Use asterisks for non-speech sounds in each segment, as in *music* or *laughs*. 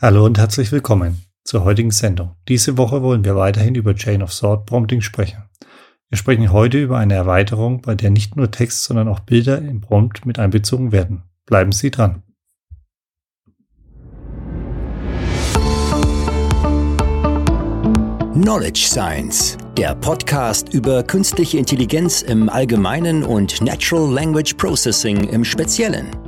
Hallo und herzlich willkommen zur heutigen Sendung. Diese Woche wollen wir weiterhin über Chain of Thought Prompting sprechen. Wir sprechen heute über eine Erweiterung, bei der nicht nur Text, sondern auch Bilder im Prompt mit einbezogen werden. Bleiben Sie dran. Knowledge Science, der Podcast über künstliche Intelligenz im Allgemeinen und Natural Language Processing im Speziellen.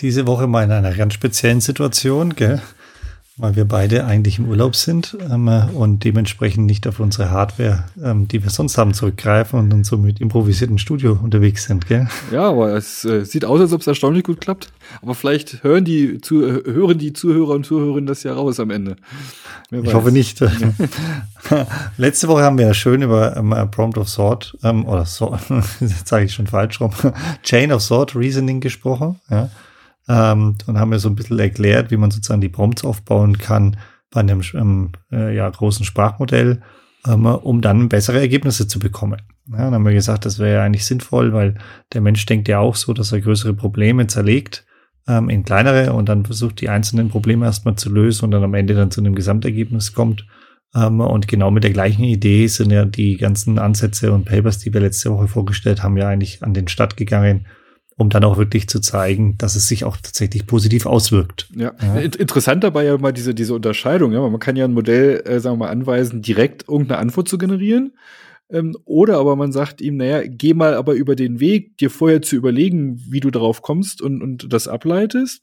Diese Woche mal in einer ganz speziellen Situation, gell? weil wir beide eigentlich im Urlaub sind ähm, und dementsprechend nicht auf unsere Hardware, ähm, die wir sonst haben, zurückgreifen und dann so mit improvisiertem Studio unterwegs sind. Gell? Ja, aber es äh, sieht aus, als ob es erstaunlich gut klappt. Aber vielleicht hören die, zu, hören die Zuhörer und Zuhörerinnen das ja raus am Ende. ich hoffe nicht. *laughs* Letzte Woche haben wir ja schön über ähm, Prompt of Sort, ähm, oder so, jetzt sage ich schon falsch rum, *laughs* Chain of Sort Reasoning gesprochen. Ja ähm, und haben mir so ein bisschen erklärt, wie man sozusagen die Prompts aufbauen kann bei einem ähm, äh, ja, großen Sprachmodell, ähm, um dann bessere Ergebnisse zu bekommen. Ja, dann haben wir gesagt, das wäre ja eigentlich sinnvoll, weil der Mensch denkt ja auch so, dass er größere Probleme zerlegt ähm, in kleinere und dann versucht, die einzelnen Probleme erstmal zu lösen und dann am Ende dann zu einem Gesamtergebnis kommt. Ähm, und genau mit der gleichen Idee sind ja die ganzen Ansätze und Papers, die wir letzte Woche vorgestellt haben, ja eigentlich an den Start gegangen, um dann auch wirklich zu zeigen, dass es sich auch tatsächlich positiv auswirkt. Ja, ja. interessant dabei ja mal diese, diese Unterscheidung. Ja, man kann ja ein Modell, äh, sagen wir mal, anweisen, direkt irgendeine Antwort zu generieren. Ähm, oder aber man sagt ihm, naja, geh mal aber über den Weg, dir vorher zu überlegen, wie du darauf kommst und, und das ableitest.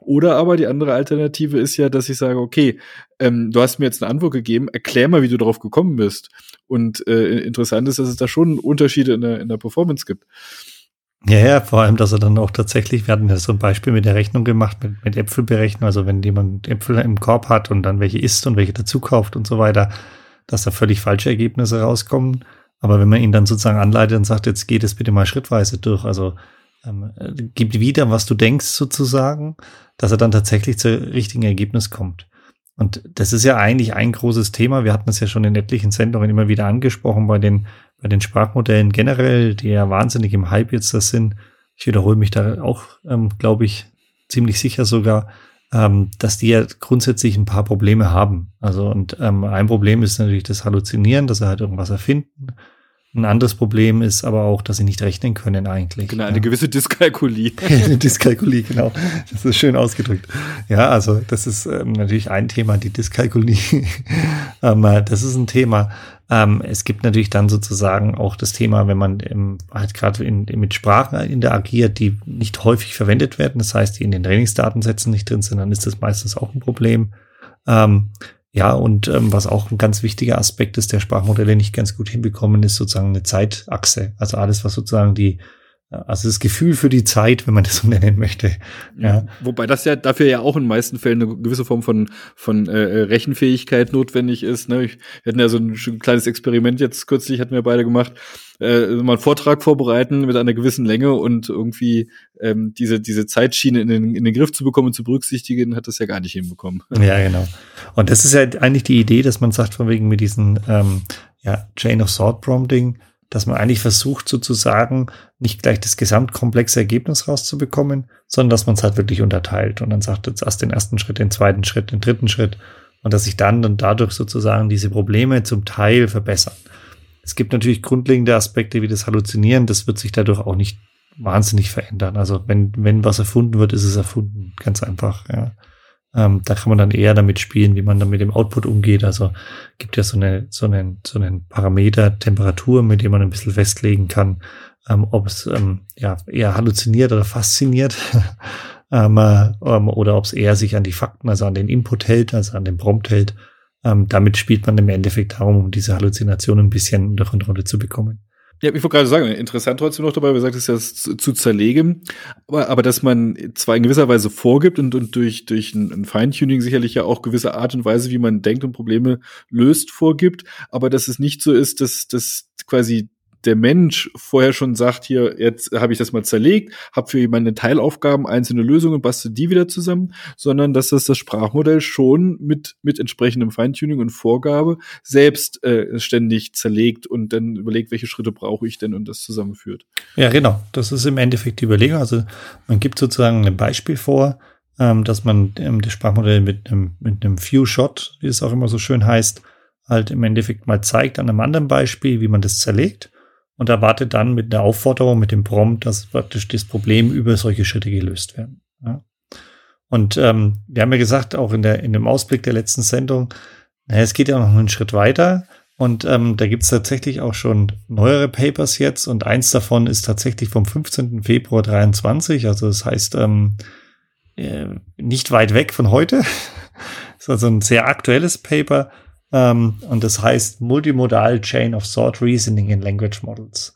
Oder aber die andere Alternative ist ja, dass ich sage, okay, ähm, du hast mir jetzt eine Antwort gegeben, erklär mal, wie du darauf gekommen bist. Und äh, interessant ist, dass es da schon Unterschiede in der, in der Performance gibt. Ja, ja, vor allem, dass er dann auch tatsächlich, wir hatten ja so ein Beispiel mit der Rechnung gemacht, mit, mit Äpfelberechnung, also wenn jemand Äpfel im Korb hat und dann welche isst und welche dazu kauft und so weiter, dass da völlig falsche Ergebnisse rauskommen. Aber wenn man ihn dann sozusagen anleitet und sagt, jetzt geht es bitte mal schrittweise durch, also ähm, gibt wieder, was du denkst sozusagen, dass er dann tatsächlich zu richtigen Ergebnis kommt. Und das ist ja eigentlich ein großes Thema. Wir hatten es ja schon in etlichen Sendungen immer wieder angesprochen bei den bei den Sprachmodellen generell, die ja wahnsinnig im Hype jetzt das sind, ich wiederhole mich da auch, ähm, glaube ich, ziemlich sicher sogar, ähm, dass die ja grundsätzlich ein paar Probleme haben. Also und ähm, ein Problem ist natürlich das Halluzinieren, dass sie halt irgendwas erfinden. Ein anderes Problem ist aber auch, dass sie nicht rechnen können eigentlich. Genau, eine ja. gewisse Dyskalkulie. *laughs* eine Dyskalkulie, genau. Das ist schön ausgedrückt. Ja, also das ist ähm, natürlich ein Thema, die Dyskalkulie. *laughs* ähm, das ist ein Thema. Ähm, es gibt natürlich dann sozusagen auch das Thema, wenn man im, halt gerade mit Sprachen interagiert, die nicht häufig verwendet werden, das heißt, die in den Trainingsdatensätzen nicht drin sind, dann ist das meistens auch ein Problem. Ja, und ähm, was auch ein ganz wichtiger Aspekt ist, der Sprachmodelle nicht ganz gut hinbekommen, ist sozusagen eine Zeitachse. Also alles, was sozusagen die, also das Gefühl für die Zeit, wenn man das so *laughs* nennen möchte. Ja. Wobei das ja dafür ja auch in den meisten Fällen eine gewisse Form von, von äh, Rechenfähigkeit notwendig ist. Ne? Ich, wir hatten ja so ein, ein kleines Experiment jetzt kürzlich, hatten wir beide gemacht äh, mal einen Vortrag vorbereiten mit einer gewissen Länge und irgendwie ähm, diese, diese Zeitschiene in den, in den Griff zu bekommen und zu berücksichtigen, hat das ja gar nicht hinbekommen. *laughs* Ja, genau. Und das ist ja eigentlich die Idee, dass man sagt, von wegen mit diesen ähm, ja, Chain of Thought Prompting, dass man eigentlich versucht sozusagen nicht gleich das gesamtkomplexe Ergebnis rauszubekommen, sondern dass man es halt wirklich unterteilt und dann sagt jetzt erst den ersten Schritt, den zweiten Schritt, den dritten Schritt und dass sich dann dann dadurch sozusagen diese Probleme zum Teil verbessern. Es gibt natürlich grundlegende Aspekte wie das Halluzinieren, das wird sich dadurch auch nicht wahnsinnig verändern. Also wenn, wenn was erfunden wird, ist es erfunden. Ganz einfach, ja. Ähm, da kann man dann eher damit spielen, wie man dann mit dem Output umgeht. Also gibt ja so eine, so einen, so einen Parameter Temperatur, mit dem man ein bisschen festlegen kann, ähm, ob es ähm, ja eher halluziniert oder fasziniert. *laughs* ähm, äh, oder ob es eher sich an die Fakten, also an den Input hält, also an den Prompt hält. Ähm, damit spielt man im Endeffekt darum, um diese Halluzination ein bisschen unter Kontrolle zu bekommen. Ja, ich wollte gerade sagen, interessant trotzdem noch dabei, wir sagt es ja zu, zu zerlegen, aber, aber dass man zwar in gewisser Weise vorgibt und, und durch, durch ein, ein Feintuning sicherlich ja auch gewisse Art und Weise, wie man denkt und Probleme löst, vorgibt, aber dass es nicht so ist, dass, dass quasi der Mensch vorher schon sagt, hier, jetzt habe ich das mal zerlegt, habe für meine Teilaufgaben einzelne Lösungen, bastel die wieder zusammen, sondern dass das das Sprachmodell schon mit, mit entsprechendem Feintuning und Vorgabe selbst äh, ständig zerlegt und dann überlegt, welche Schritte brauche ich denn und das zusammenführt. Ja, genau. Das ist im Endeffekt die Überlegung. Also man gibt sozusagen ein Beispiel vor, ähm, dass man ähm, das Sprachmodell mit einem, mit einem Few-Shot, wie es auch immer so schön heißt, halt im Endeffekt mal zeigt an einem anderen Beispiel, wie man das zerlegt und erwartet dann mit einer Aufforderung, mit dem Prompt, dass praktisch das Problem über solche Schritte gelöst werden. Ja. Und ähm, wir haben ja gesagt, auch in, der, in dem Ausblick der letzten Sendung, naja, es geht ja noch einen Schritt weiter. Und ähm, da gibt's tatsächlich auch schon neuere Papers jetzt und eins davon ist tatsächlich vom 15. Februar 23. Also das heißt ähm, äh, nicht weit weg von heute. *laughs* das ist also ein sehr aktuelles Paper ähm, und das heißt Multimodal Chain of Thought Reasoning in Language Models.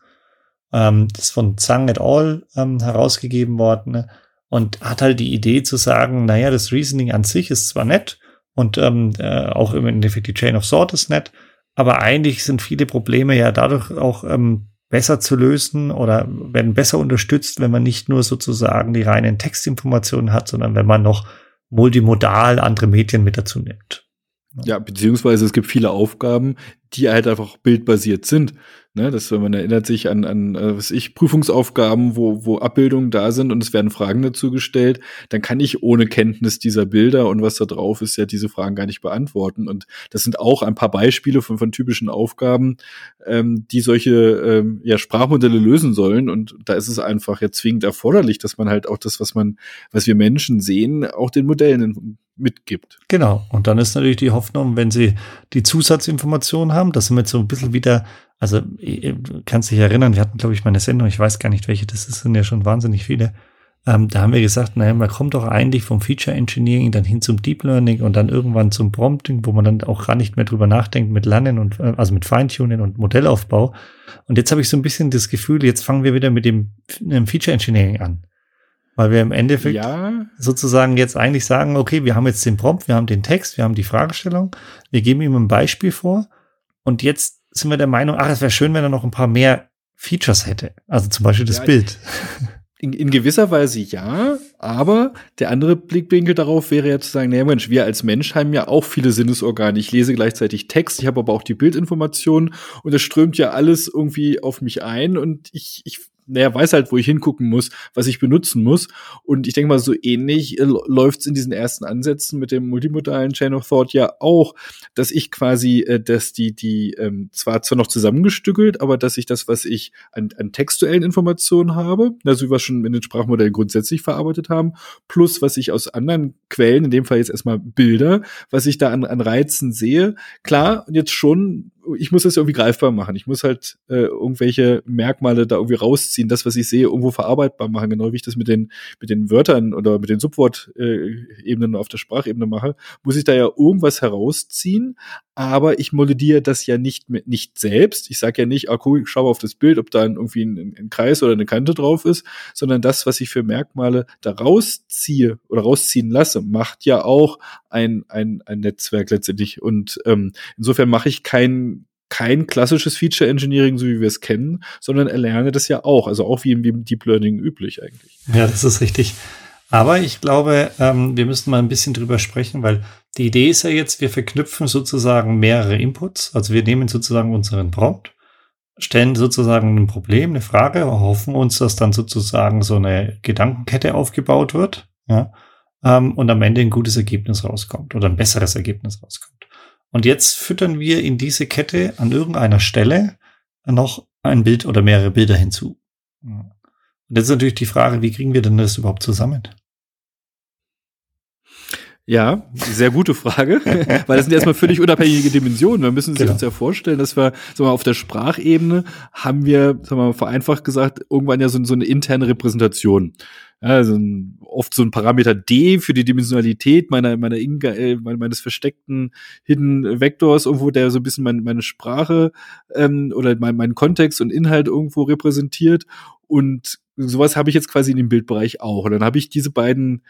Ähm, das ist von Zhang et al. Ähm, herausgegeben worden und hat halt die Idee zu sagen, naja, das Reasoning an sich ist zwar nett und ähm, äh, auch im Endeffekt die Chain of Thought ist nett, aber eigentlich sind viele Probleme ja dadurch auch ähm, besser zu lösen oder werden besser unterstützt, wenn man nicht nur sozusagen die reinen Textinformationen hat, sondern wenn man noch multimodal andere Medien mit dazu nimmt. Ja, beziehungsweise es gibt viele Aufgaben, die halt einfach bildbasiert sind. Ne, dass man erinnert sich an, an äh, was ich, Prüfungsaufgaben, wo, wo Abbildungen da sind und es werden Fragen dazu gestellt, dann kann ich ohne Kenntnis dieser Bilder und was da drauf ist, ja diese Fragen gar nicht beantworten. Und das sind auch ein paar Beispiele von, von typischen Aufgaben, ähm, die solche ähm, ja, Sprachmodelle lösen sollen. Und da ist es einfach ja zwingend erforderlich, dass man halt auch das, was man, was wir Menschen sehen, auch den Modellen mitgibt. Genau. Und dann ist natürlich die Hoffnung, wenn sie die Zusatzinformationen haben, dass sie mit so ein bisschen wieder also, du kannst dich erinnern, wir hatten, glaube ich, mal eine Sendung, ich weiß gar nicht welche, das sind ja schon wahnsinnig viele. Ähm, da haben wir gesagt, naja, man kommt doch eigentlich vom Feature Engineering dann hin zum Deep Learning und dann irgendwann zum Prompting, wo man dann auch gar nicht mehr drüber nachdenkt mit Lernen und, äh, also mit Feintuning und Modellaufbau. Und jetzt habe ich so ein bisschen das Gefühl, jetzt fangen wir wieder mit dem, dem Feature Engineering an. Weil wir im Endeffekt ja. sozusagen jetzt eigentlich sagen, okay, wir haben jetzt den Prompt, wir haben den Text, wir haben die Fragestellung, wir geben ihm ein Beispiel vor und jetzt sind wir der Meinung, ach, es wäre schön, wenn er noch ein paar mehr Features hätte. Also zum Beispiel das ja, Bild. *laughs* In, in, gewisser Weise ja, aber der andere Blickwinkel darauf wäre ja zu sagen, naja Mensch, wir als Mensch haben ja auch viele Sinnesorgane. Ich lese gleichzeitig Text, ich habe aber auch die Bildinformationen und es strömt ja alles irgendwie auf mich ein und ich, ich naja, weiß halt, wo ich hingucken muss, was ich benutzen muss. Und ich denke mal, so ähnlich äh, läuft's in diesen ersten Ansätzen mit dem multimodalen Chain of Thought ja auch, dass ich quasi, äh, dass die, die ähm, zwar zwar noch zusammengestückelt, aber dass ich das, was ich an, an textuellen Informationen habe, also wie wir schon in den Sprachmodellen grundsätzlich verarbeitet haben, plus was ich aus anderen Quellen, in dem Fall jetzt erstmal Bilder, was ich da an, an Reizen sehe, klar, jetzt schon ich muss das irgendwie greifbar machen. Ich muss halt äh, irgendwelche Merkmale da irgendwie rausziehen, das, was ich sehe, irgendwo verarbeitbar machen, genau wie ich das mit den, mit den Wörtern oder mit den Subwort-Ebenen äh, auf der Sprachebene mache, muss ich da ja irgendwas herausziehen, aber ich modelliere das ja nicht mit, nicht selbst. Ich sage ja nicht, ah cool, ich schaue auf das Bild, ob da irgendwie ein, ein, Kreis oder eine Kante drauf ist, sondern das, was ich für Merkmale da rausziehe oder rausziehen lasse, macht ja auch ein, ein, ein Netzwerk letztendlich. Und ähm, insofern mache ich kein kein klassisches Feature Engineering, so wie wir es kennen, sondern erlerne das ja auch, also auch wie im, wie im Deep Learning üblich eigentlich. Ja, das ist richtig. Aber ich glaube, ähm, wir müssen mal ein bisschen drüber sprechen, weil die Idee ist ja jetzt, wir verknüpfen sozusagen mehrere Inputs. Also wir nehmen sozusagen unseren Prompt, stellen sozusagen ein Problem, eine Frage, hoffen uns, dass dann sozusagen so eine Gedankenkette aufgebaut wird, ja, ähm, und am Ende ein gutes Ergebnis rauskommt oder ein besseres Ergebnis rauskommt. Und jetzt füttern wir in diese Kette an irgendeiner Stelle noch ein Bild oder mehrere Bilder hinzu. Und jetzt ist natürlich die Frage, wie kriegen wir denn das überhaupt zusammen? Ja, sehr gute Frage, *laughs* weil das sind erstmal völlig unabhängige Dimensionen. Wir müssen genau. uns ja vorstellen, dass wir sagen wir, auf der Sprachebene haben wir, sagen wir mal, vereinfacht gesagt, irgendwann ja so, so eine interne Repräsentation. Also oft so ein Parameter D für die Dimensionalität meiner, meiner Inga, äh, meines versteckten Hidden Vectors irgendwo, der so ein bisschen mein, meine Sprache ähm, oder mein, meinen Kontext und Inhalt irgendwo repräsentiert. Und sowas habe ich jetzt quasi in dem Bildbereich auch. Und dann habe ich diese beiden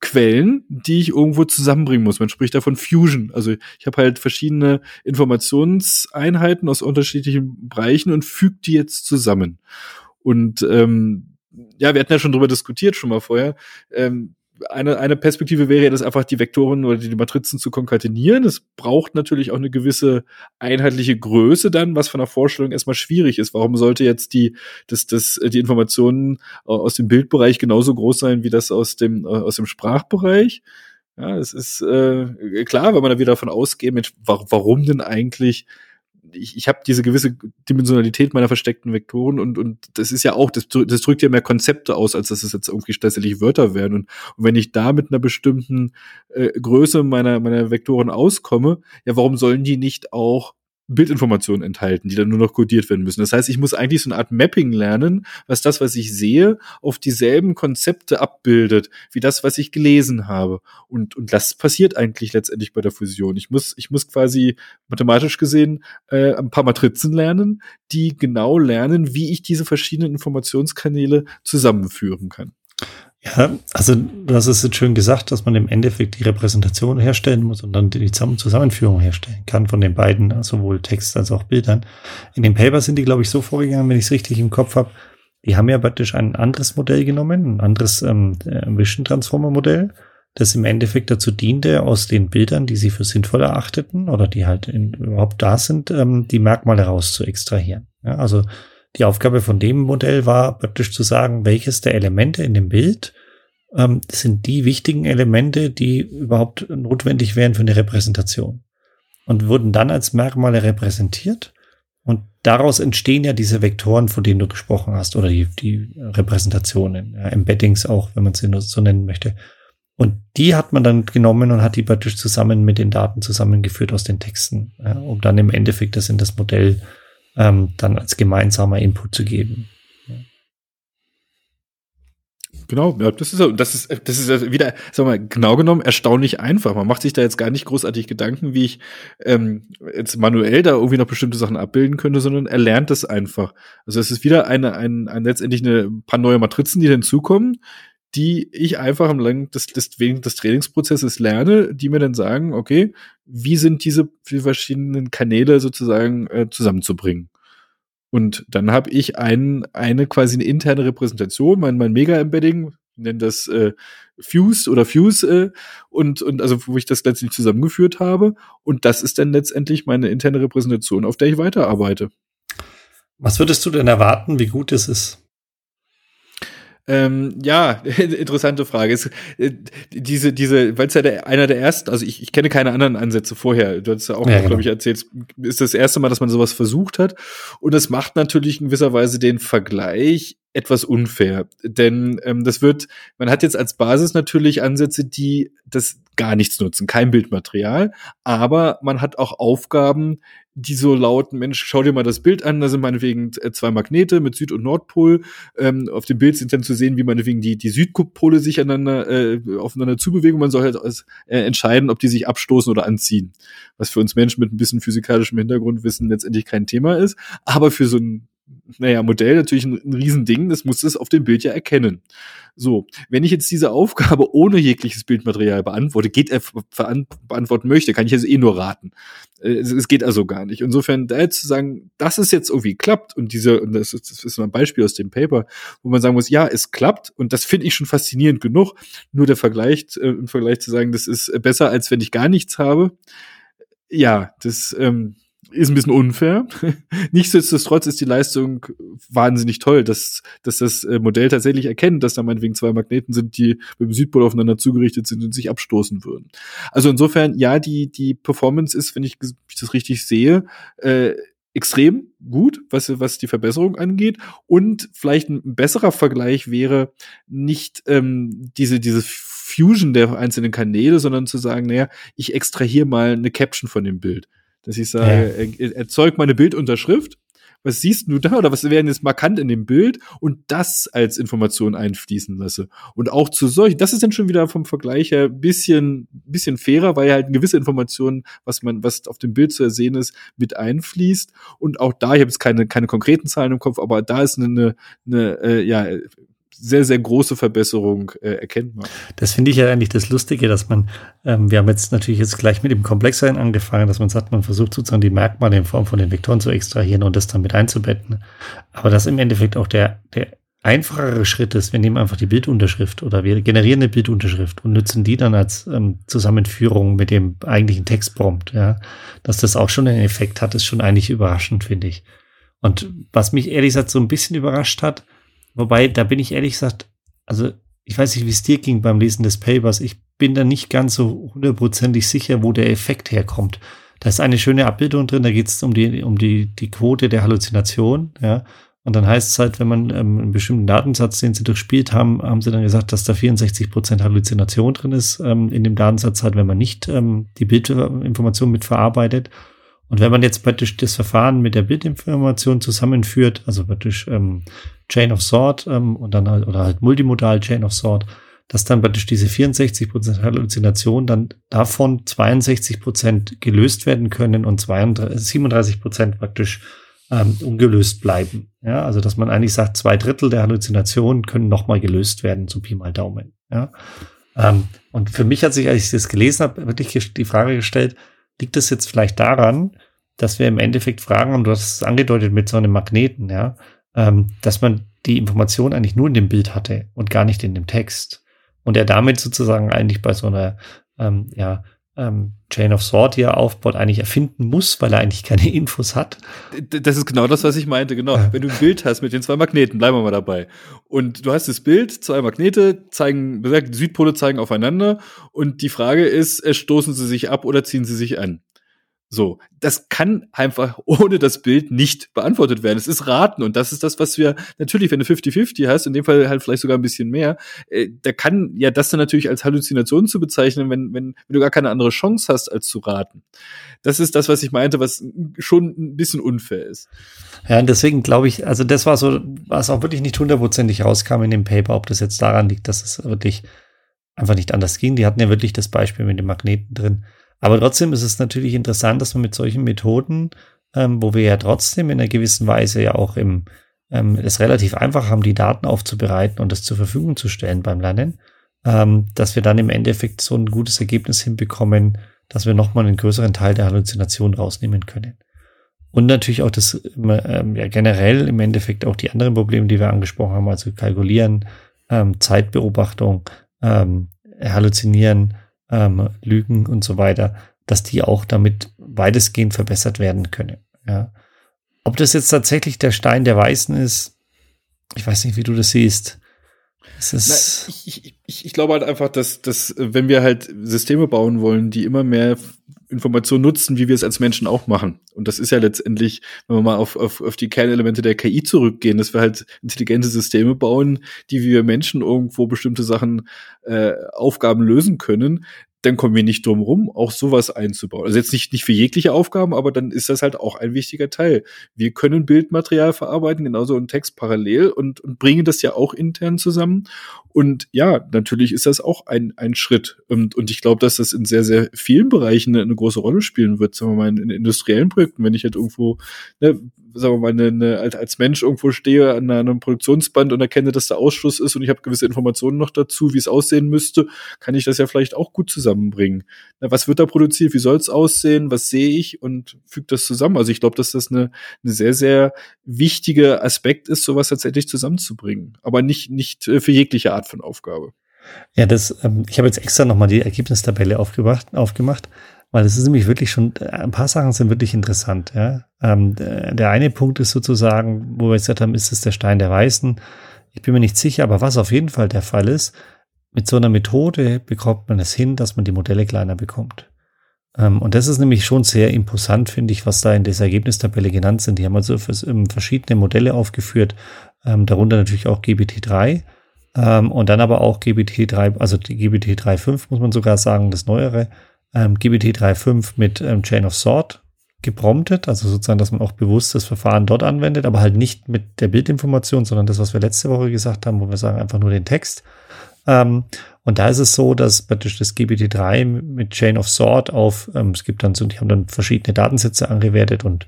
Quellen, die ich irgendwo zusammenbringen muss. Man spricht da von Fusion. Also ich habe halt verschiedene Informationseinheiten aus unterschiedlichen Bereichen und füge die jetzt zusammen. Und ähm, ja, wir hatten ja schon drüber diskutiert schon mal vorher. Ähm, eine, eine Perspektive wäre ja, das einfach die Vektoren oder die Matrizen zu konkatenieren. Es braucht natürlich auch eine gewisse einheitliche Größe dann, was von der Vorstellung erstmal schwierig ist. Warum sollte jetzt die, das, das, die Informationen aus dem Bildbereich genauso groß sein wie das aus dem, aus dem Sprachbereich? Ja, es ist äh, klar, wenn man da wieder davon ausgeht, Mensch, warum denn eigentlich ich, ich habe diese gewisse Dimensionalität meiner versteckten Vektoren und, und das ist ja auch, das, das drückt ja mehr Konzepte aus, als dass es jetzt irgendwie tatsächlich Wörter werden. Und, und wenn ich da mit einer bestimmten äh, Größe meiner, meiner Vektoren auskomme, ja, warum sollen die nicht auch Bildinformationen enthalten, die dann nur noch codiert werden müssen. Das heißt, ich muss eigentlich so eine Art Mapping lernen, was das, was ich sehe, auf dieselben Konzepte abbildet, wie das, was ich gelesen habe. Und, und das passiert eigentlich letztendlich bei der Fusion. Ich muss, ich muss quasi mathematisch gesehen äh, ein paar Matrizen lernen, die genau lernen, wie ich diese verschiedenen Informationskanäle zusammenführen kann. Ja, also du hast es jetzt schön gesagt, dass man im Endeffekt die Repräsentation herstellen muss und dann die Zusammenführung herstellen kann von den beiden, sowohl Text als auch Bildern. In dem Paper sind die, glaube ich, so vorgegangen, wenn ich es richtig im Kopf habe. Die haben ja praktisch ein anderes Modell genommen, ein anderes ähm, äh, Vision Transformer Modell, das im Endeffekt dazu diente, aus den Bildern, die sie für sinnvoll erachteten oder die halt in, überhaupt da sind, ähm, die Merkmale raus zu extrahieren. Ja, also die Aufgabe von dem Modell war praktisch zu sagen, welches der Elemente in dem Bild ähm, sind die wichtigen Elemente, die überhaupt notwendig wären für eine Repräsentation. Und wurden dann als Merkmale repräsentiert. Und daraus entstehen ja diese Vektoren, von denen du gesprochen hast, oder die, die Repräsentationen, ja, Embeddings auch, wenn man sie nur so nennen möchte. Und die hat man dann genommen und hat die praktisch zusammen mit den Daten zusammengeführt aus den Texten, ja, um dann im Endeffekt das in das Modell ähm, dann als gemeinsamer Input zu geben. Genau, ja, das ist das ist das ist wieder, sag mal, genau genommen erstaunlich einfach. Man macht sich da jetzt gar nicht großartig Gedanken, wie ich ähm, jetzt manuell da irgendwie noch bestimmte Sachen abbilden könnte, sondern er lernt das einfach. Also es ist wieder eine ein, ein letztendlich eine paar neue Matrizen, die hinzukommen, die ich einfach im Lang des, des, während des Trainingsprozesses lerne, die mir dann sagen, okay, wie sind diese verschiedenen Kanäle sozusagen äh, zusammenzubringen? Und dann habe ich ein, eine quasi eine interne Repräsentation, mein, mein Mega-Embedding, nennen das äh, Fuse oder Fuse äh, und, und also wo ich das letztendlich zusammengeführt habe. Und das ist dann letztendlich meine interne Repräsentation, auf der ich weiterarbeite. Was würdest du denn erwarten, wie gut es ist? Ähm, ja, *laughs* interessante Frage. Es, äh, diese, diese, weil es ja der, einer der ersten, also ich, ich kenne keine anderen Ansätze vorher. Du hast ja auch, ja, genau. glaube ich, erzählt, ist das erste Mal, dass man sowas versucht hat. Und es macht natürlich in gewisser Weise den Vergleich etwas unfair. Denn ähm, das wird, man hat jetzt als Basis natürlich Ansätze, die das gar nichts nutzen, kein Bildmaterial, aber man hat auch Aufgaben, die so lauten, Mensch, schau dir mal das Bild an, da sind meinetwegen äh, zwei Magnete mit Süd- und Nordpol. Ähm, auf dem Bild sind dann zu sehen, wie meinetwegen die, die Südpole sich aneinander, äh, aufeinander zubewegen. Man soll halt äh, entscheiden, ob die sich abstoßen oder anziehen. Was für uns Menschen mit ein bisschen physikalischem Hintergrundwissen letztendlich kein Thema ist. Aber für so ein naja, Modell natürlich ein, ein Riesending, das muss es auf dem Bild ja erkennen. So, wenn ich jetzt diese Aufgabe ohne jegliches Bildmaterial beantworte, geht er beantworten möchte, kann ich jetzt eh nur raten. Äh, es, es geht also gar nicht. Insofern da jetzt zu sagen, dass es jetzt irgendwie klappt und diese, und das ist, das ist ein Beispiel aus dem Paper, wo man sagen muss, ja, es klappt und das finde ich schon faszinierend genug. Nur der Vergleich, äh, im Vergleich zu sagen, das ist besser, als wenn ich gar nichts habe. Ja, das, ähm, ist ein bisschen unfair. *laughs* Nichtsdestotrotz ist die Leistung wahnsinnig toll, dass, dass das äh, Modell tatsächlich erkennt, dass da meinetwegen zwei Magneten sind, die mit dem Südpol aufeinander zugerichtet sind und sich abstoßen würden. Also insofern, ja, die, die Performance ist, wenn ich, das richtig sehe, äh, extrem gut, was, was die Verbesserung angeht. Und vielleicht ein besserer Vergleich wäre nicht ähm, diese, diese Fusion der einzelnen Kanäle, sondern zu sagen, naja, ich extrahiere mal eine Caption von dem Bild. Dass ich sage, ja. erzeugt meine Bildunterschrift was siehst du da oder was wäre jetzt markant in dem Bild und das als Information einfließen lasse. Und auch zu solchen, das ist dann schon wieder vom Vergleich her bisschen, bisschen fairer, weil halt gewisse Informationen, was man, was auf dem Bild zu ersehen ist, mit einfließt. Und auch da, ich habe jetzt keine, keine konkreten Zahlen im Kopf, aber da ist eine, eine, äh, ja, sehr, sehr große Verbesserung äh, erkennbar. Das finde ich ja eigentlich das Lustige, dass man, ähm, wir haben jetzt natürlich jetzt gleich mit dem Komplexeren angefangen, dass man sagt, man versucht sozusagen die Merkmale in Form von den Vektoren zu extrahieren und das dann mit einzubetten. Aber dass im Endeffekt auch der, der einfachere Schritt ist, wir nehmen einfach die Bildunterschrift oder wir generieren eine Bildunterschrift und nutzen die dann als ähm, Zusammenführung mit dem eigentlichen Textprompt, ja. Dass das auch schon einen Effekt hat, ist schon eigentlich überraschend, finde ich. Und was mich ehrlich gesagt so ein bisschen überrascht hat, Wobei, da bin ich ehrlich gesagt, also ich weiß nicht, wie es dir ging beim Lesen des Papers. Ich bin da nicht ganz so hundertprozentig sicher, wo der Effekt herkommt. Da ist eine schöne Abbildung drin, da geht es um die, um die, die Quote der Halluzination, ja. Und dann heißt es halt, wenn man ähm, einen bestimmten Datensatz, den sie durchspielt haben, haben sie dann gesagt, dass da 64 Prozent Halluzination drin ist ähm, in dem Datensatz halt, wenn man nicht ähm, die Bildinformation mitverarbeitet. Und wenn man jetzt praktisch das Verfahren mit der Bildinformation zusammenführt, also praktisch ähm, Chain of Thought ähm, und dann halt, oder halt multimodal Chain of Thought, dass dann praktisch diese 64% Halluzination dann davon 62% gelöst werden können und 32, 37% praktisch ähm, ungelöst bleiben. Ja, also dass man eigentlich sagt, zwei Drittel der Halluzinationen können nochmal gelöst werden, so Pi mal Daumen. Ja. Ähm, und für mich hat sich, als ich das gelesen habe, wirklich die Frage gestellt, liegt das jetzt vielleicht daran, dass wir im Endeffekt fragen, und du hast es angedeutet mit so einem Magneten, ja, ähm, dass man die Information eigentlich nur in dem Bild hatte und gar nicht in dem Text. Und er damit sozusagen eigentlich bei so einer ähm, ja, ähm, Chain of Thought, die er aufbaut, eigentlich erfinden muss, weil er eigentlich keine *laughs* Infos hat. Das ist genau das, was ich meinte, genau. Wenn du ein Bild hast mit den zwei Magneten, bleiben wir mal dabei. Und du hast das Bild, zwei Magnete zeigen, besagt, die Südpole zeigen aufeinander und die Frage ist, äh, stoßen sie sich ab oder ziehen sie sich an? So, das kann einfach ohne das Bild nicht beantwortet werden. Es ist Raten und das ist das, was wir natürlich, wenn du 50-50 hast, in dem Fall halt vielleicht sogar ein bisschen mehr, äh, da kann ja das dann natürlich als Halluzination zu bezeichnen, wenn, wenn, wenn du gar keine andere Chance hast, als zu raten. Das ist das, was ich meinte, was schon ein bisschen unfair ist. Ja, und deswegen glaube ich, also das war so, was auch wirklich nicht hundertprozentig rauskam in dem Paper, ob das jetzt daran liegt, dass es wirklich einfach nicht anders ging. Die hatten ja wirklich das Beispiel mit den Magneten drin aber trotzdem ist es natürlich interessant, dass man mit solchen Methoden, ähm, wo wir ja trotzdem in einer gewissen Weise ja auch im, ähm, es relativ einfach haben, die Daten aufzubereiten und das zur Verfügung zu stellen beim Lernen, ähm, dass wir dann im Endeffekt so ein gutes Ergebnis hinbekommen, dass wir nochmal einen größeren Teil der Halluzination rausnehmen können. Und natürlich auch das ähm, ja, generell im Endeffekt auch die anderen Probleme, die wir angesprochen haben, also kalkulieren, ähm, Zeitbeobachtung, ähm, halluzinieren, ähm, Lügen und so weiter, dass die auch damit weitestgehend verbessert werden können. Ja. Ob das jetzt tatsächlich der Stein der Weißen ist, ich weiß nicht, wie du das siehst. Na, ich, ich, ich, glaube halt einfach, dass, dass wenn wir halt Systeme bauen wollen, die immer mehr Informationen nutzen, wie wir es als Menschen auch machen. Und das ist ja letztendlich, wenn wir mal auf, auf, auf die Kernelemente der KI zurückgehen, dass wir halt intelligente Systeme bauen, die wir Menschen irgendwo bestimmte Sachen, äh, Aufgaben lösen können, dann kommen wir nicht drum rum, auch sowas einzubauen. Also jetzt nicht, nicht für jegliche Aufgaben, aber dann ist das halt auch ein wichtiger Teil. Wir können Bildmaterial verarbeiten, genauso ein Text parallel und, und bringen das ja auch intern zusammen. Und ja, natürlich ist das auch ein, ein Schritt. Und, und ich glaube, dass das in sehr, sehr vielen Bereichen eine, eine große Rolle spielen wird, sagen wir mal, in, in industriellen Projekten, wenn ich halt irgendwo ne, sagen wir mal, eine, eine, als Mensch irgendwo stehe an einem Produktionsband und erkenne, dass da Ausschuss ist und ich habe gewisse Informationen noch dazu, wie es aussehen müsste, kann ich das ja vielleicht auch gut zusammenbringen. Na, was wird da produziert? Wie soll es aussehen? Was sehe ich? Und fügt das zusammen. Also ich glaube, dass das eine, eine sehr, sehr wichtige Aspekt ist, sowas tatsächlich zusammenzubringen. Aber nicht, nicht äh, für jegliche Art von Aufgabe. Ja, das, ähm, ich habe jetzt extra nochmal die Ergebnistabelle aufgemacht, aufgemacht weil es ist nämlich wirklich schon, äh, ein paar Sachen sind wirklich interessant. Ja? Ähm, der eine Punkt ist sozusagen, wo wir gesagt haben, ist es der Stein der Weißen? Ich bin mir nicht sicher, aber was auf jeden Fall der Fall ist, mit so einer Methode bekommt man es hin, dass man die Modelle kleiner bekommt. Ähm, und das ist nämlich schon sehr imposant, finde ich, was da in dieser Ergebnistabelle genannt sind. Die haben also ähm, verschiedene Modelle aufgeführt, ähm, darunter natürlich auch GBT3 ähm, und dann aber auch GBT3, also die GBT 3.5 muss man sogar sagen, das neuere ähm, GBT 3.5 mit Chain of Thought gepromptet, also sozusagen, dass man auch bewusst das Verfahren dort anwendet, aber halt nicht mit der Bildinformation, sondern das, was wir letzte Woche gesagt haben, wo wir sagen einfach nur den Text. Ähm, und da ist es so, dass praktisch das GPT-3 mit Chain of Sort auf, ähm, es gibt dann so, die haben dann verschiedene Datensätze angewertet und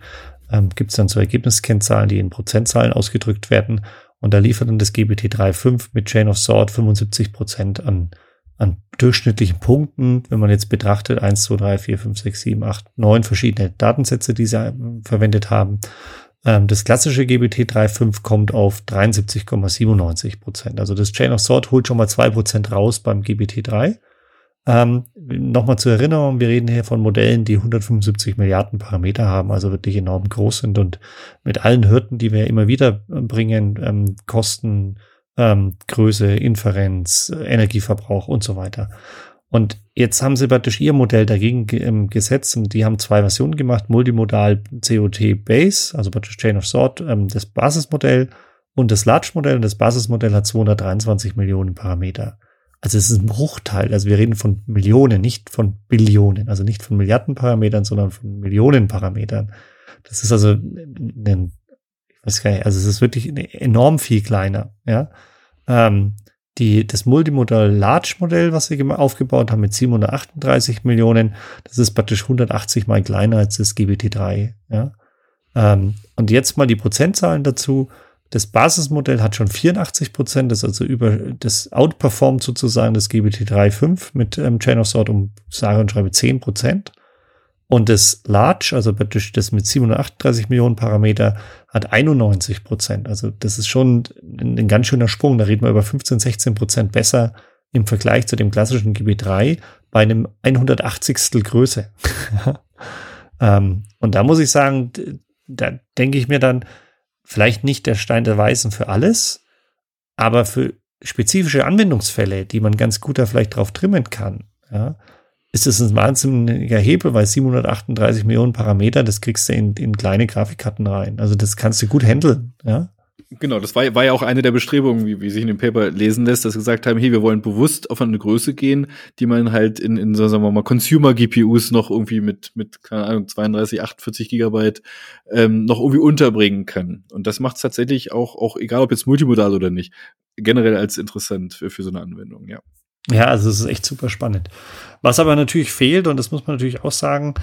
ähm, gibt es dann so Ergebniskennzahlen, die in Prozentzahlen ausgedrückt werden. Und da liefert dann das GPT-3.5 mit Chain of Sort 75 Prozent an an durchschnittlichen Punkten, wenn man jetzt betrachtet, 1, 2, 3, 4, 5, 6, 7, 8, 9 verschiedene Datensätze, die sie äh, verwendet haben. Ähm, das klassische GBT 3.5 kommt auf 73,97 Prozent. Also das Chain of Sort holt schon mal zwei Prozent raus beim GBT 3. Ähm, Nochmal zur Erinnerung, wir reden hier von Modellen, die 175 Milliarden Parameter haben, also wirklich enorm groß sind und mit allen Hürden, die wir immer wieder bringen, ähm, Kosten, ähm, Größe, Inferenz, Energieverbrauch und so weiter. Und jetzt haben sie praktisch ihr Modell dagegen ähm, gesetzt und die haben zwei Versionen gemacht, Multimodal COT Base, also praktisch Chain of Sort, ähm, das Basismodell und das Large Modell. Und das Basismodell hat 223 Millionen Parameter. Also es ist ein Bruchteil. Also wir reden von Millionen, nicht von Billionen. Also nicht von Milliarden Parametern, sondern von Millionen Parametern. Das ist also ein weiß gar nicht, also es ist wirklich enorm viel kleiner, ja. Ähm, die, das Multimodal Large Modell, was sie aufgebaut haben mit 738 Millionen, das ist praktisch 180 mal kleiner als das GBT3, ja. Ähm, und jetzt mal die Prozentzahlen dazu. Das Basismodell hat schon 84 Prozent, das also über, das outperformt sozusagen das GBT3.5 mit ähm, Chain of Sort um sage und schreibe 10 Prozent. Und das Large, also praktisch das mit 738 Millionen Parameter, hat 91 Prozent. Also das ist schon ein, ein, ganz schöner Sprung. Da reden wir über 15, 16 Prozent besser im Vergleich zu dem klassischen GB3 bei einem 180. Größe. *laughs* ähm, und da muss ich sagen, da denke ich mir dann, vielleicht nicht der Stein der Weisen für alles, aber für spezifische Anwendungsfälle, die man ganz gut da vielleicht drauf trimmen kann, ja, ist es ein wahnsinniger Hebel, weil 738 Millionen Parameter, das kriegst du in, in kleine Grafikkarten rein. Also das kannst du gut handeln, ja. Genau, das war, war ja auch eine der Bestrebungen, wie, wie sich in dem Paper lesen lässt, dass sie gesagt haben, hey, wir wollen bewusst auf eine Größe gehen, die man halt in, in so, sagen wir mal, Consumer-GPUs noch irgendwie mit, mit, keine Ahnung, 32, 48 Gigabyte ähm, noch irgendwie unterbringen kann. Und das macht es tatsächlich auch, auch egal ob jetzt multimodal oder nicht, generell als interessant für, für so eine Anwendung, ja. Ja, also es ist echt super spannend. Was aber natürlich fehlt, und das muss man natürlich auch sagen,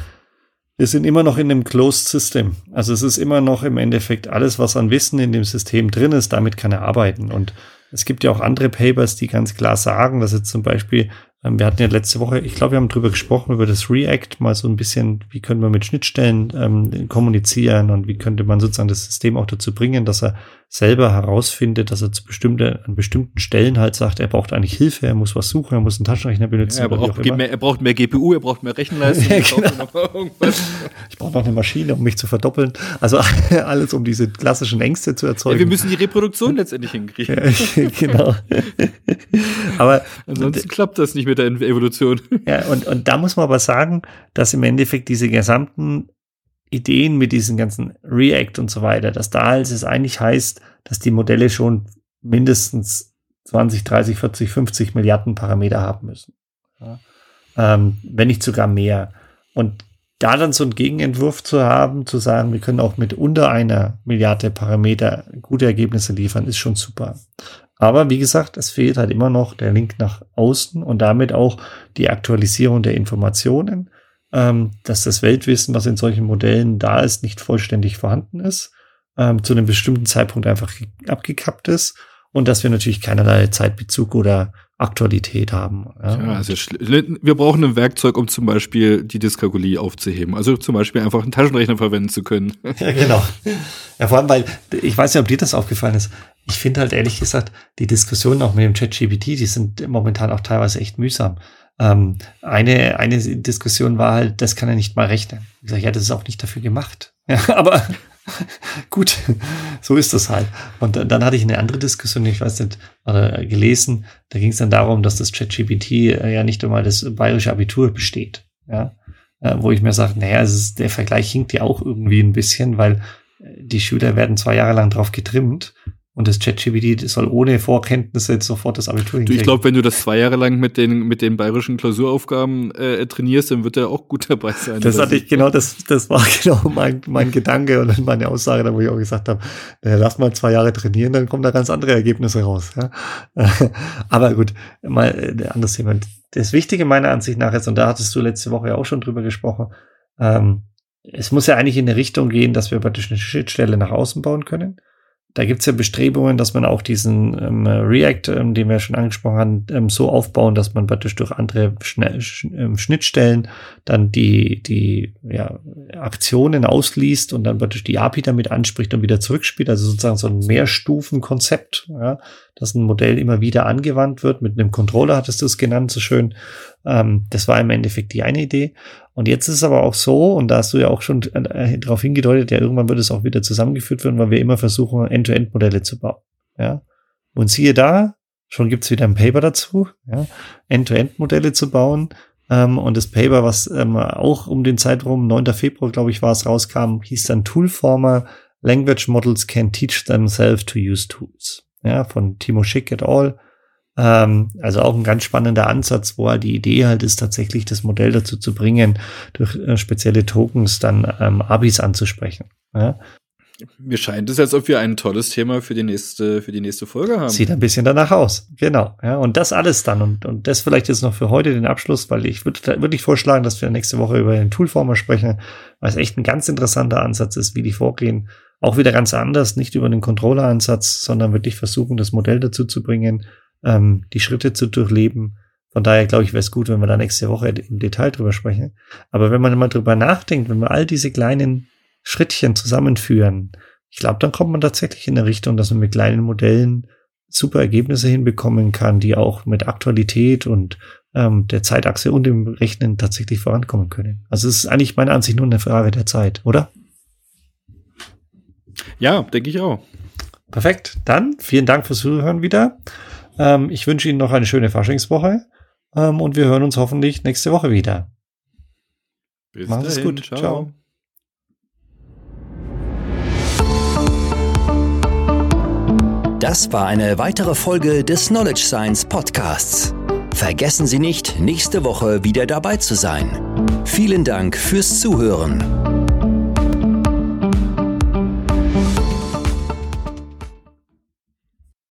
wir sind immer noch in einem Closed System. Also es ist immer noch im Endeffekt alles, was an Wissen in dem System drin ist, damit kann er arbeiten. Und es gibt ja auch andere Papers, die ganz klar sagen, dass jetzt zum Beispiel ähm, wir hatten ja letzte Woche, ich glaube, wir haben drüber gesprochen, über das React, mal so ein bisschen, wie können wir mit Schnittstellen ähm, kommunizieren und wie könnte man sozusagen das System auch dazu bringen, dass er selber herausfindet, dass er zu bestimmte, an bestimmten Stellen halt sagt, er braucht eigentlich Hilfe, er muss was suchen, er muss einen Taschenrechner benutzen. Ja, er, braucht mehr, er braucht mehr GPU, er braucht mehr Rechenleistung. ja, *laughs* genau. ich brauche noch eine Maschine, um mich zu verdoppeln. Also *laughs* alles, um diese klassischen Ängste zu erzeugen. Ja, wir müssen die Reproduktion letztendlich hinkriegen. *laughs* genau. Aber ansonsten klappt das nicht mit der Evolution. Ja, und, und da muss man aber sagen, dass im Endeffekt diese gesamten Ideen mit diesen ganzen React und so weiter, dass da es eigentlich heißt, dass die Modelle schon mindestens 20, 30, 40, 50 Milliarden Parameter haben müssen. Ja. Ähm, wenn nicht sogar mehr. Und da dann so einen Gegenentwurf zu haben, zu sagen, wir können auch mit unter einer Milliarde Parameter gute Ergebnisse liefern, ist schon super. Aber wie gesagt, es fehlt halt immer noch der Link nach außen und damit auch die Aktualisierung der Informationen ähm, dass das Weltwissen, was in solchen Modellen da ist, nicht vollständig vorhanden ist, ähm, zu einem bestimmten Zeitpunkt einfach abgekappt ist und dass wir natürlich keinerlei Zeitbezug oder Aktualität haben. Ja, ja also wir brauchen ein Werkzeug, um zum Beispiel die Dyskalkulie aufzuheben. Also zum Beispiel einfach einen Taschenrechner verwenden zu können. *laughs* Ja, genau. Ja, vor allem, weil ich weiß nicht, ob dir das aufgefallen ist. Ich finde halt ehrlich gesagt, die Diskussionen auch mit dem ChatGPT, die sind momentan auch teilweise echt mühsam. Ähm, eine, eine Diskussion war halt, das kann er nicht mal rechnen. Ich sage, ja, das ist auch nicht dafür gemacht. Ja, *laughs* aber *laughs* gut, so ist das halt. Und dann hatte ich eine andere Diskussion, ich weiß nicht, oder gelesen, da ging es dann darum, dass das ChatGPT äh, ja nicht einmal das bayerische Abitur besteht. Ja, äh, wo ich mir sage, naja, ist, der Vergleich hinkt ja auch irgendwie ein bisschen, weil äh, die Schüler werden zwei Jahre lang drauf getrimmt Und das ChatGPT soll ohne Vorkenntnisse jetzt sofort das Abitur hinkriegen. Ich glaube, wenn du das zwei Jahre lang mit den, mit den bayerischen Klausuraufgaben äh, trainierst, dann wird er auch gut dabei sein. Das hatte ich genau, das, das war *laughs* genau mein, mein Gedanke und meine Aussage, da wo ich auch gesagt habe, äh, lass mal zwei Jahre trainieren, dann kommen da ganz andere Ergebnisse raus. Ja? *laughs* Aber gut, mal äh, anderes Thema. Das Wichtige meiner Ansicht nach ist, und da hattest du letzte Woche ja auch schon drüber gesprochen, ähm, es muss ja eigentlich in eine Richtung gehen, dass wir praktisch eine Schnittstelle nach außen bauen können da gibt es ja Bestrebungen, dass man auch diesen ähm, React, ähm, den wir schon angesprochen haben, ähm, so aufbauen, dass man praktisch durch andere ähm, Schnittstellen dann die, die ja, Aktionen ausliest und dann praktisch die API damit anspricht und wieder zurückspielt. Also sozusagen so ein Mehrstufenkonzept, ja, dass ein Modell immer wieder angewandt wird. Mit einem Controller hattest du es genannt, so schön. Ähm, das war im Endeffekt die eine Idee. Und jetzt ist es aber auch so, und da hast du ja auch schon äh, darauf hingedeutet, ja, irgendwann wird es auch wieder zusammengeführt werden, weil wir immer versuchen, End-to-End-Modelle zu bauen. Ja. Und siehe da, schon gibt's wieder ein Paper dazu, ja, End-to-End-Modelle zu bauen. Ähm, und das Paper, was ähm, auch um den Zeitraum 9. Februar, glaube ich, war es, rauskam, hieß dann Toolformer Language Models can teach themselves to use tools. Ja, von Timo Schick et al. Ähm, also auch ein ganz spannender Ansatz, wo halt die Idee halt ist, tatsächlich das Modell dazu zu bringen, durch äh, spezielle Tokens dann ähm, ABIs anzusprechen. Ja? Mir scheint es, als ob wir ein tolles Thema für die nächste, für die nächste Folge haben. Sieht ein bisschen danach aus. Genau. Ja, und das alles dann. Und, und das vielleicht jetzt noch für heute den Abschluss, weil ich würde wirklich vorschlagen, dass wir nächste Woche über den Toolformer sprechen, weil es echt ein ganz interessanter Ansatz ist, wie die vorgehen. Auch wieder ganz anders, nicht über den Controller-Ansatz, sondern wirklich versuchen, das Modell dazu zu bringen, ähm, die Schritte zu durchleben. Von daher glaube ich, wäre es gut, wenn wir da nächste Woche im Detail drüber sprechen. Aber wenn man mal drüber nachdenkt, wenn wir all diese kleinen Schrittchen zusammenführen, ich glaube, dann kommt man tatsächlich in eine Richtung, dass man mit kleinen Modellen super Ergebnisse hinbekommen kann, die auch mit Aktualität und ähm, der Zeitachse und dem Rechnen tatsächlich vorankommen können. Also es ist eigentlich meiner Ansicht nur eine Frage der Zeit, oder? Ja, denke ich auch. Perfekt. Dann vielen Dank fürs Zuhören wieder. Ähm, ich wünsche Ihnen noch eine schöne Faschingswoche ähm, und wir hören uns hoffentlich nächste Woche wieder. Bis Macht es gut. Ciao. Ciao. Das war eine weitere Folge des Knowledge Science Podcasts. Vergessen Sie nicht, nächste Woche wieder dabei zu sein. Vielen Dank fürs Zuhören.